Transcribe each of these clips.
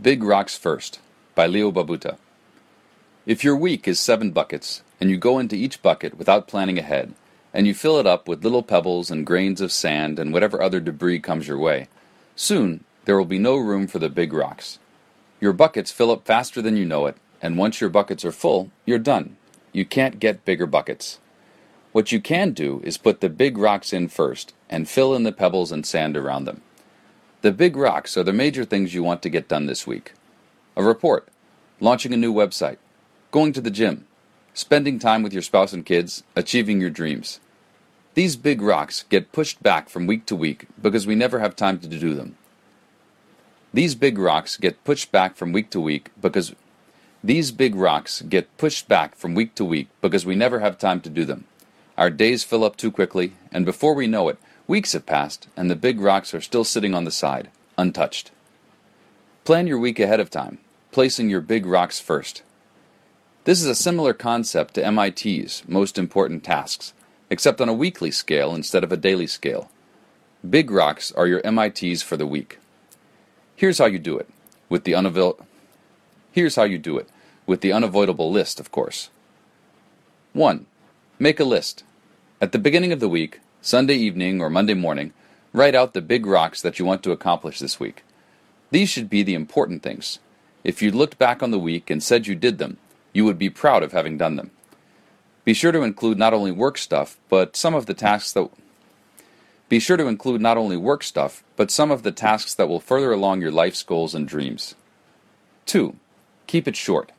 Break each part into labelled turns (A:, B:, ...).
A: Big Rocks First by Leo Babauta. If your week is seven buckets, and you go into each bucket without planning ahead, and you fill it up with little pebbles and grains of sand and whatever other debris comes your way, soon there will be no room for the big rocks. Your buckets fill up faster than you know it, and once your buckets are full, you're done. You can't get bigger buckets. What you can do is put the big rocks in first and fill in the pebbles and sand around them. The big rocks are the major things you want to get done this week a report, launching a new website, going to the gym, spending time with your spouse and kids, achieving your dreams. These big rocks get pushed back from week to week because we never have time to do them. These big rocks get pushed back from week to week because these big rocks get pushed back from week to week because we never have time to do them. Our days fill up too quickly, and before we know it, weeks have passed and the big rocks are still sitting on the side, untouched. Plan your week ahead of time, placing your big rocks first. This is a similar concept to MIT's most important tasks, except on a weekly scale instead of a daily scale. Big rocks are your MITs for the week. Here's how you do it, with the unavail- Here's how you do it, with the unavoidable list, of course. 1. Make a list. At the beginning of the week, Sunday evening or Monday morning, write out the big rocks that you want to accomplish this week. These should be the important things. If you looked back on the week and said you did them, you would be proud of having done them. Be sure to include not only work stuff, but some of the tasks that Be sure to include not only work stuff, but some of the tasks that will further along your life's goals and dreams. 2. Keep it short.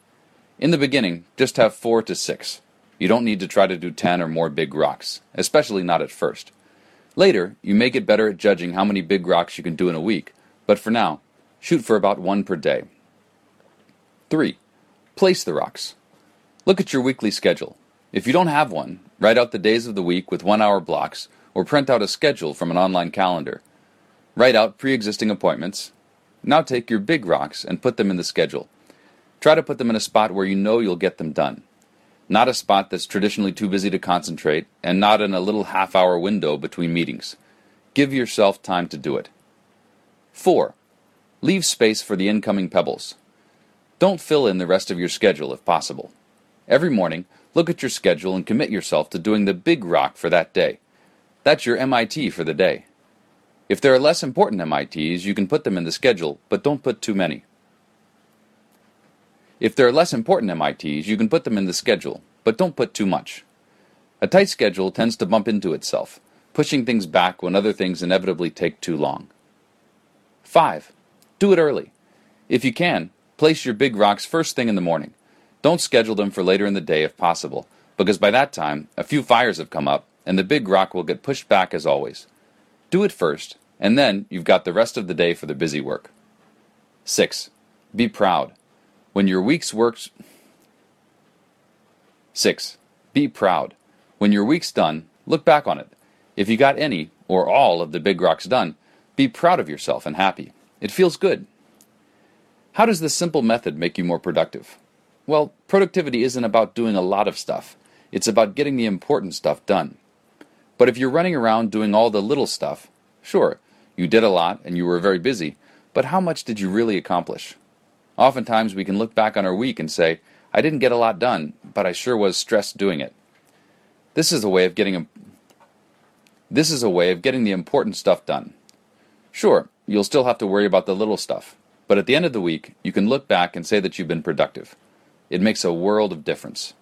A: In the beginning, just have 4 to 6. You don't need to try to do 10 or more big rocks, especially not at first. Later, you may get better at judging how many big rocks you can do in a week, but for now, shoot for about one per day. 3. Place the rocks. Look at your weekly schedule. If you don't have one, write out the days of the week with one hour blocks, or print out a schedule from an online calendar. Write out pre existing appointments. Now take your big rocks and put them in the schedule. Try to put them in a spot where you know you'll get them done not a spot that's traditionally too busy to concentrate, and not in a little half hour window between meetings. Give yourself time to do it. 4. Leave space for the incoming pebbles. Don't fill in the rest of your schedule if possible. Every morning, look at your schedule and commit yourself to doing the big rock for that day. That's your MIT for the day. If there are less important MITs, you can put them in the schedule, but don't put too many. If there are less important MITs, you can put them in the schedule, but don't put too much. A tight schedule tends to bump into itself, pushing things back when other things inevitably take too long. 5. Do it early. If you can, place your big rocks first thing in the morning. Don't schedule them for later in the day if possible, because by that time, a few fires have come up, and the big rock will get pushed back as always. Do it first, and then you've got the rest of the day for the busy work. 6. Be proud. When your week's work's 6. Be proud. When your week's done, look back on it. If you got any or all of the big rocks done, be proud of yourself and happy. It feels good. How does this simple method make you more productive? Well, productivity isn't about doing a lot of stuff. It's about getting the important stuff done. But if you're running around doing all the little stuff, sure, you did a lot and you were very busy, but how much did you really accomplish? Oftentimes we can look back on our week and say, I didn't get a lot done, but I sure was stressed doing it. This is a way of getting a, this is a way of getting the important stuff done. Sure, you'll still have to worry about the little stuff, but at the end of the week, you can look back and say that you've been productive. It makes a world of difference.